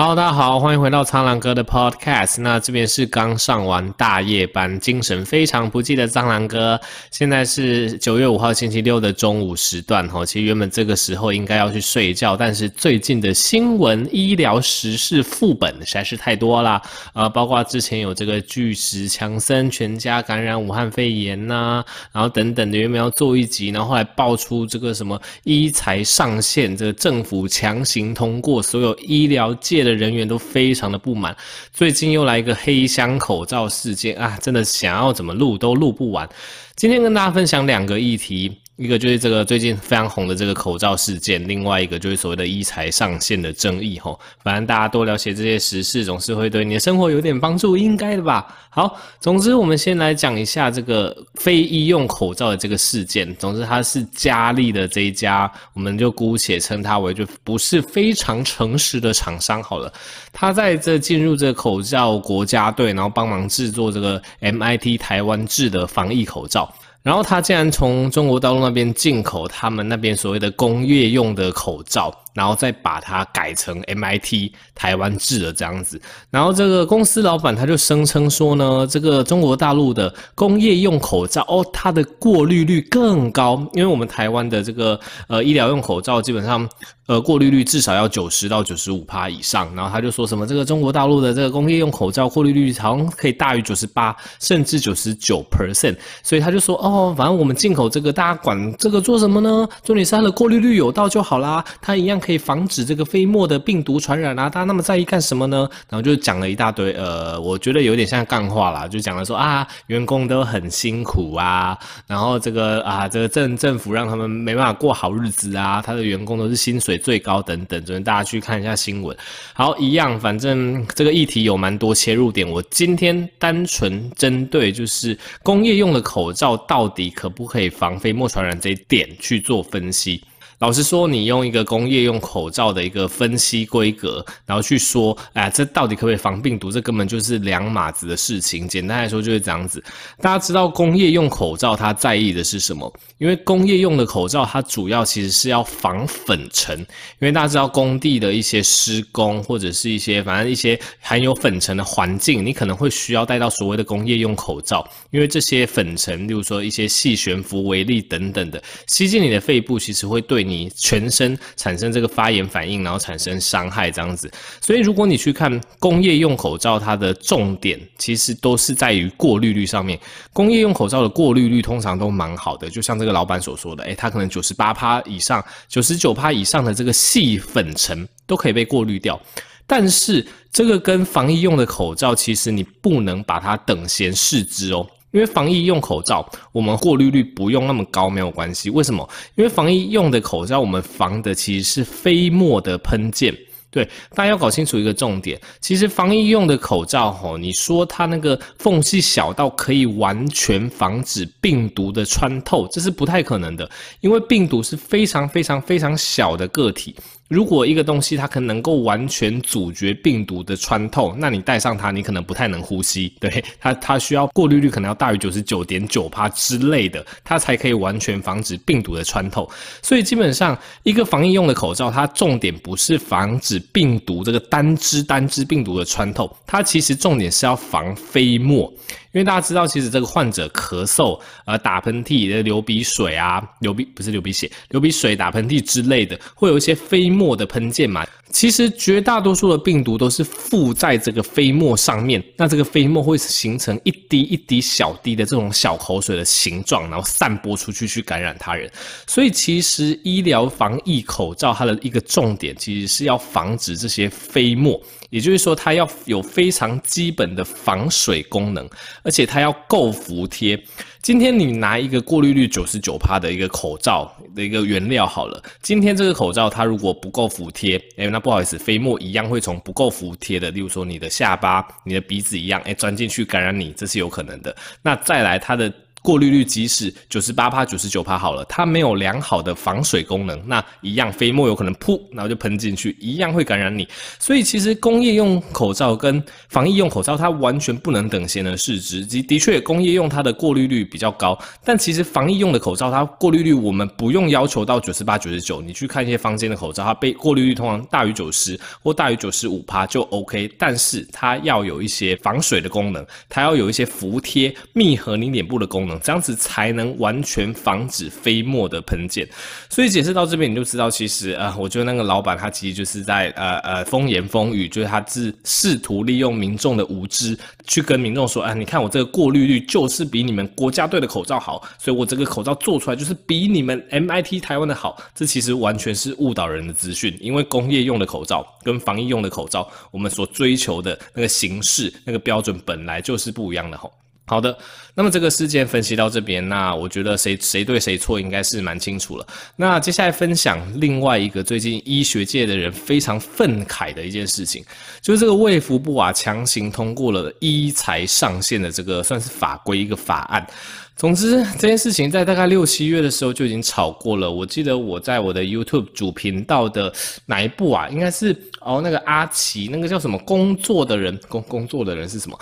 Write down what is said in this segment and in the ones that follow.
Hello，大家好，欢迎回到苍狼哥的 Podcast。那这边是刚上完大夜班，精神非常不济的苍狼哥。现在是九月五号星期六的中午时段，哈，其实原本这个时候应该要去睡觉，但是最近的新闻、医疗时事副本实在是太多啦。呃，包括之前有这个巨石强森全家感染武汉肺炎呐、然后等等的，原本要做一集，然后后来爆出这个什么医材上线，这个政府强行通过所有医疗界人员都非常的不满，最近又来一个黑箱口罩事件啊，真的想要怎么录都录不完。今天跟大家分享两个议题。一个就是这个最近非常红的这个口罩事件，另外一个就是所谓的医材上线的争议吼。反正大家多了解这些时事，总是会对你的生活有点帮助，应该的吧？好，总之我们先来讲一下这个非医用口罩的这个事件。总之，它是佳丽的这一家，我们就姑且称它为就不是非常诚实的厂商好了。他在这进入这个口罩国家队，然后帮忙制作这个 MIT 台湾制的防疫口罩。然后他竟然从中国大陆那边进口他们那边所谓的工业用的口罩。然后再把它改成 MIT 台湾制的这样子，然后这个公司老板他就声称说呢，这个中国大陆的工业用口罩哦，它的过滤率更高，因为我们台湾的这个呃医疗用口罩基本上呃过滤率至少要九十到九十五趴以上，然后他就说什么这个中国大陆的这个工业用口罩过滤率好像可以大于九十八甚至九十九 percent，所以他就说哦，反正我们进口这个大家管这个做什么呢？重点是它的过滤率有到就好啦，它一样可以。可以防止这个飞沫的病毒传染啊！大家那么在意干什么呢？然后就讲了一大堆，呃，我觉得有点像干话啦，就讲了说啊，员工都很辛苦啊，然后这个啊，这个政政府让他们没办法过好日子啊，他的员工都是薪水最高等等，所以大家去看一下新闻。好，一样，反正这个议题有蛮多切入点，我今天单纯针对就是工业用的口罩到底可不可以防飞沫传染这一点去做分析。老实说，你用一个工业用口罩的一个分析规格，然后去说，哎，这到底可不可以防病毒？这根本就是两码子的事情。简单来说就是这样子。大家知道工业用口罩它在意的是什么？因为工业用的口罩它主要其实是要防粉尘。因为大家知道工地的一些施工或者是一些反正一些含有粉尘的环境，你可能会需要戴到所谓的工业用口罩。因为这些粉尘，例如说一些细悬浮微粒等等的，吸进你的肺部，其实会对你全身产生这个发炎反应，然后产生伤害这样子。所以如果你去看工业用口罩，它的重点其实都是在于过滤率上面。工业用口罩的过滤率通常都蛮好的，就像这个老板所说的，诶，它可能九十八趴以上、九十九趴以上的这个细粉尘都可以被过滤掉。但是这个跟防疫用的口罩，其实你不能把它等闲视之哦。因为防疫用口罩，我们过滤率不用那么高，没有关系。为什么？因为防疫用的口罩，我们防的其实是飞沫的喷溅。对，大家要搞清楚一个重点，其实防疫用的口罩，吼，你说它那个缝隙小到可以完全防止病毒的穿透，这是不太可能的，因为病毒是非常非常非常小的个体。如果一个东西它可能够完全阻绝病毒的穿透，那你戴上它，你可能不太能呼吸。对，它，它需要过滤率可能要大于九十九点九趴之类的，它才可以完全防止病毒的穿透。所以基本上，一个防疫用的口罩，它重点不是防止病毒这个单支单支病毒的穿透，它其实重点是要防飞沫。因为大家知道，其实这个患者咳嗽、呃打喷嚏、流鼻水啊，流鼻不是流鼻血，流鼻水、打喷嚏之类的，会有一些飞沫的喷溅嘛。其实绝大多数的病毒都是附在这个飞沫上面，那这个飞沫会形成一滴一滴小滴的这种小口水的形状，然后散播出去去感染他人。所以其实医疗防疫口罩它的一个重点，其实是要防止这些飞沫。也就是说，它要有非常基本的防水功能，而且它要够服帖。今天你拿一个过滤率九十九趴的一个口罩的一个原料好了，今天这个口罩它如果不够服帖，哎，那不好意思，飞沫一样会从不够服帖的，例如说你的下巴、你的鼻子一样，哎，钻进去感染你，这是有可能的。那再来它的。过滤率即使九十八趴、九十九趴好了，它没有良好的防水功能，那一样飞沫有可能噗，然后就喷进去，一样会感染你。所以其实工业用口罩跟防疫用口罩，它完全不能等闲的视之。的的确，工业用它的过滤率比较高，但其实防疫用的口罩，它过滤率我们不用要求到九十八、九十九。你去看一些坊间的口罩，它被过滤率通常大于九十或大于九十五趴就 OK，但是它要有一些防水的功能，它要有一些服贴密合你脸部的功能。这样子才能完全防止飞沫的喷溅。所以解释到这边，你就知道，其实呃，我觉得那个老板他其实就是在呃呃风言风语，就是他是试图利用民众的无知去跟民众说，啊，你看我这个过滤率就是比你们国家队的口罩好，所以我这个口罩做出来就是比你们 MIT 台湾的好。这其实完全是误导人的资讯，因为工业用的口罩跟防疫用的口罩，我们所追求的那个形式、那个标准本来就是不一样的吼。好的，那么这个事件分析到这边，那我觉得谁谁对谁错应该是蛮清楚了。那接下来分享另外一个最近医学界的人非常愤慨的一件事情，就是这个卫福部啊强行通过了医材上线的这个算是法规一个法案。总之这件事情在大概六七月的时候就已经炒过了。我记得我在我的 YouTube 主频道的哪一部啊，应该是哦那个阿奇那个叫什么工作的人工工作的人是什么？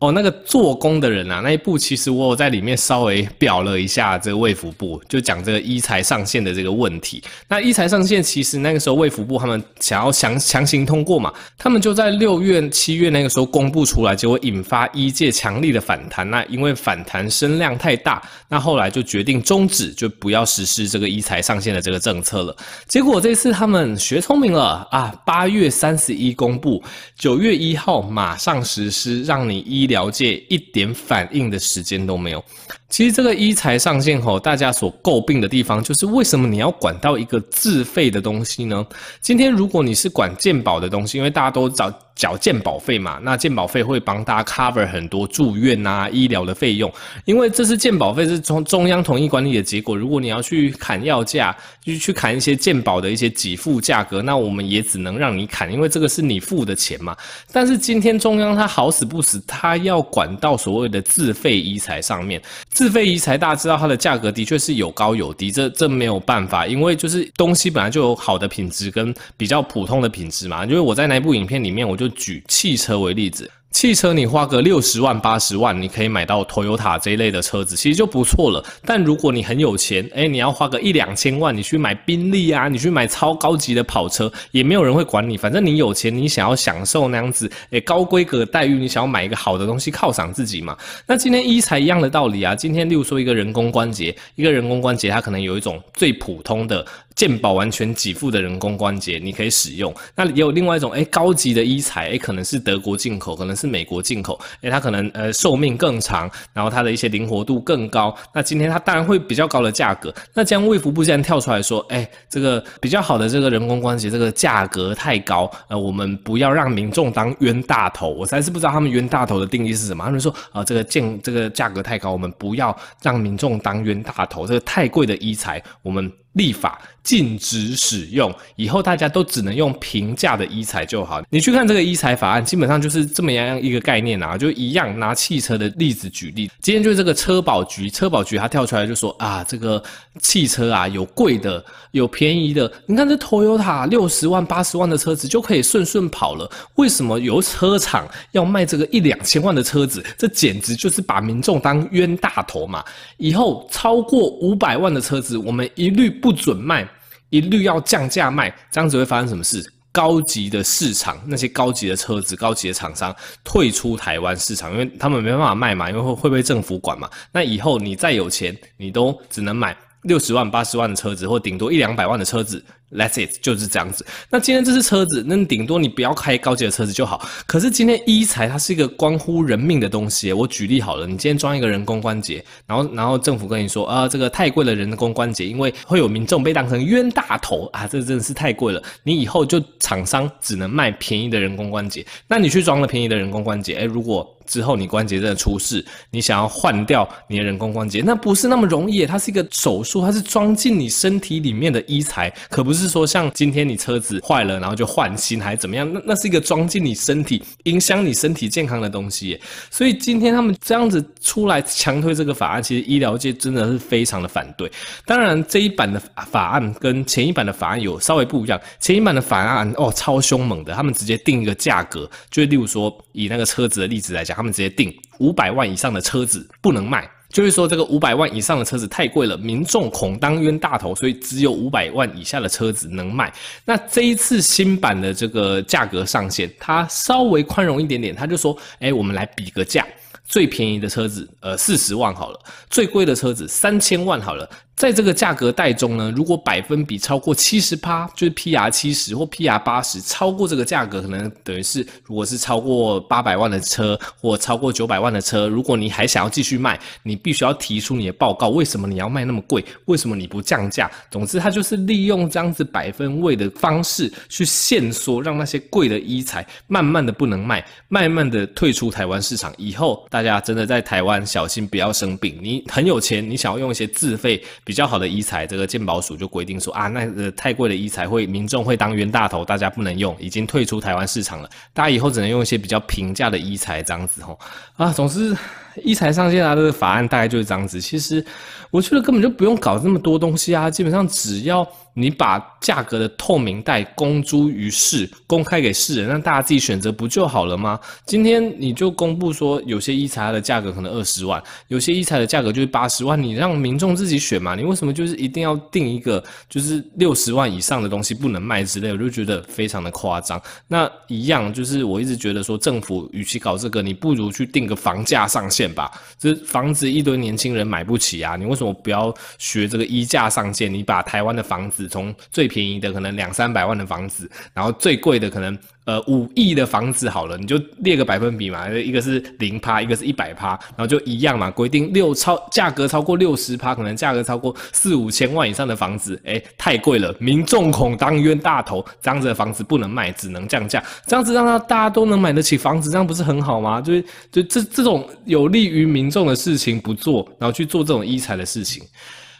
哦，那个做工的人啊，那一部其实我有在里面稍微表了一下这个卫福部，就讲这个医材上线的这个问题。那医材上线，其实那个时候卫福部他们想要强强行通过嘛，他们就在六月、七月那个时候公布出来，结果引发医界强力的反弹。那因为反弹声量太大，那后来就决定终止，就不要实施这个医材上线的这个政策了。结果这次他们学聪明了啊，八月三十一公布，九月一号马上实施，让你医。了解一点反应的时间都没有。其实这个医才上线后，大家所诟病的地方就是为什么你要管到一个自费的东西呢？今天如果你是管健保的东西，因为大家都找缴健保费嘛，那健保费会帮大家 cover 很多住院啊、医疗的费用，因为这是健保费是从中央统一管理的结果。如果你要去砍药价，就去砍一些健保的一些给付价格，那我们也只能让你砍，因为这个是你付的钱嘛。但是今天中央它好死不死，它要管到所谓的自费医材上面。自费医材，大家知道它的价格的确是有高有低，这这没有办法，因为就是东西本来就有好的品质跟比较普通的品质嘛。因为我在那部影片里面，我就举汽车为例子。汽车你花个六十万八十万，你可以买到 Toyota 这一类的车子，其实就不错了。但如果你很有钱，诶，你要花个一两千万，你去买宾利啊，你去买超高级的跑车，也没有人会管你。反正你有钱，你想要享受那样子，诶，高规格待遇，你想要买一个好的东西犒赏自己嘛。那今天一才一样的道理啊，今天例如说一个人工关节，一个人工关节它可能有一种最普通的。健保完全给付的人工关节，你可以使用。那也有另外一种，诶、高级的医材，诶、可能是德国进口，可能是美国进口，诶、它可能呃寿命更长，然后它的一些灵活度更高。那今天它当然会比较高的价格。那将卫福部现在跳出来说，诶、欸、这个比较好的这个人工关节，这个价格太高，呃，我们不要让民众当冤大头。我实在是不知道他们冤大头的定义是什么。他们说啊、呃，这个价这个价格太高，我们不要让民众当冤大头。这个太贵的医材，我们。立法禁止使用，以后大家都只能用平价的医材就好。你去看这个医材法案，基本上就是这么样一个概念啊，就一样拿汽车的例子举例。今天就是这个车保局，车保局他跳出来就说啊，这个汽车啊有贵的，有便宜的。你看这 Toyota 六十万、八十万的车子就可以顺顺跑了，为什么有车厂要卖这个一两千万的车子？这简直就是把民众当冤大头嘛！以后超过五百万的车子，我们一律。不准卖，一律要降价卖，这样子会发生什么事？高级的市场，那些高级的车子、高级的厂商退出台湾市场，因为他们没办法卖嘛，因为会会被政府管嘛。那以后你再有钱，你都只能买六十万、八十万的车子，或顶多一两百万的车子。That's it，就是这样子。那今天这是车子，那顶多你不要开高级的车子就好。可是今天医材它是一个关乎人命的东西。我举例好了，你今天装一个人工关节，然后然后政府跟你说啊，这个太贵了，人工关节，因为会有民众被当成冤大头啊，这真的是太贵了。你以后就厂商只能卖便宜的人工关节。那你去装了便宜的人工关节，诶，如果之后你关节真的出事，你想要换掉你的人工关节，那不是那么容易。它是一个手术，它是装进你身体里面的医材，可不是。是说像今天你车子坏了，然后就换新还是怎么样？那那是一个装进你身体、影响你身体健康的东西耶。所以今天他们这样子出来强推这个法案，其实医疗界真的是非常的反对。当然，这一版的法案跟前一版的法案有稍微不一样。前一版的法案哦，超凶猛的，他们直接定一个价格，就例如说以那个车子的例子来讲，他们直接定五百万以上的车子不能卖。就是说，这个五百万以上的车子太贵了，民众恐当冤大头，所以只有五百万以下的车子能卖。那这一次新版的这个价格上限，它稍微宽容一点点，他就说，哎，我们来比个价，最便宜的车子，呃，四十万好了，最贵的车子三千万好了。在这个价格带中呢，如果百分比超过七十趴，就是 PR 七十或 PR 八十，超过这个价格，可能等于是如果是超过八百万的车或超过九百万的车，如果你还想要继续卖，你必须要提出你的报告，为什么你要卖那么贵？为什么你不降价？总之，他就是利用这样子百分位的方式去限缩，让那些贵的医材慢慢的不能卖，慢慢的退出台湾市场。以后大家真的在台湾小心不要生病。你很有钱，你想要用一些自费。比较好的医材，这个鉴宝署就规定说啊，那个太贵的医材会民众会当冤大头，大家不能用，已经退出台湾市场了。大家以后只能用一些比较平价的医材，这样子吼啊，总之。一材上线啊，这个法案大概就是这样子。其实我觉得根本就不用搞这么多东西啊，基本上只要你把价格的透明带公诸于世，公开给世人，让大家自己选择不就好了吗？今天你就公布说，有些一材它的价格可能二十万，有些一材的价格就是八十万，你让民众自己选嘛。你为什么就是一定要定一个就是六十万以上的东西不能卖之类？我就觉得非常的夸张。那一样就是我一直觉得说，政府与其搞这个，你不如去定个房价上限。吧，这房子一堆年轻人买不起啊！你为什么不要学这个衣架上线？你把台湾的房子从最便宜的可能两三百万的房子，然后最贵的可能。呃，五亿的房子好了，你就列个百分比嘛，一个是零趴，一个是一百趴，然后就一样嘛，规定六超价格超过六十趴，可能价格超过四五千万以上的房子，哎，太贵了，民众恐当冤大头，这样子的房子不能卖，只能降价，这样子让他大家都能买得起房子，这样不是很好吗？就是就这这种有利于民众的事情不做，然后去做这种医材的事情。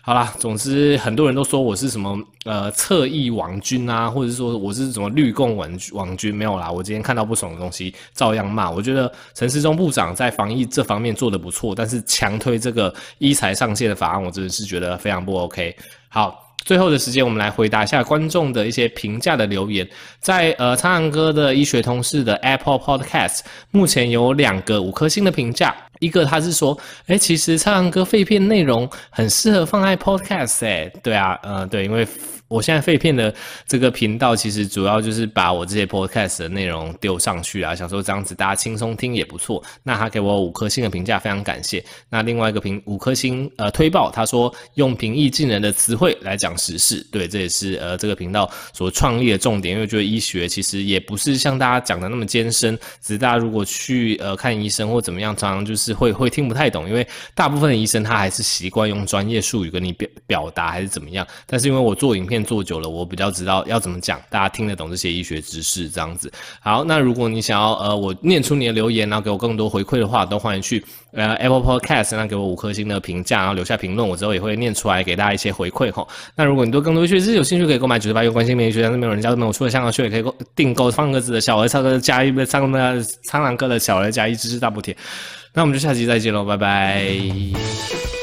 好啦，总之很多人都说我是什么呃侧翼网军啊，或者说我是什么绿共网网军，没有啦。我今天看到不爽的东西，照样骂。我觉得陈时中部长在防疫这方面做得不错，但是强推这个医材上线的法案，我真的是觉得非常不 OK。好。最后的时间，我们来回答一下观众的一些评价的留言。在呃，苍蓝鸽的医学通识的 Apple Podcast，目前有两个五颗星的评价。一个他是说，哎，其实唱歌废片内容很适合放在 Podcast，哎，对啊，嗯，对，因为。我现在废片的这个频道，其实主要就是把我这些 podcast 的内容丢上去啊，想说这样子大家轻松听也不错。那他给我五颗星的评价，非常感谢。那另外一个评五颗星呃推爆，他说用平易近人的词汇来讲时事，对，这也是呃这个频道所创立的重点。因为觉得医学其实也不是像大家讲的那么艰深，只是大家如果去呃看医生或怎么样，常常就是会会听不太懂，因为大部分的医生他还是习惯用专业术语跟你表表达还是怎么样。但是因为我做影片。做久了，我比较知道要怎么讲，大家听得懂这些医学知识，这样子。好，那如果你想要呃，我念出你的留言，然后给我更多回馈的话，都欢迎去呃 Apple Podcast，然后给我五颗星的评价，然后留下评论，我之后也会念出来给大家一些回馈吼。那如果你对更多医学知识有兴趣，可以购买九十八元关心免疫学，但是没有人教，没有出了香港学，也可以购订购方格子的小儿超哥加一，上的苍蓝鸽的小儿加一知识大补贴。那我们就下期再见喽，拜拜。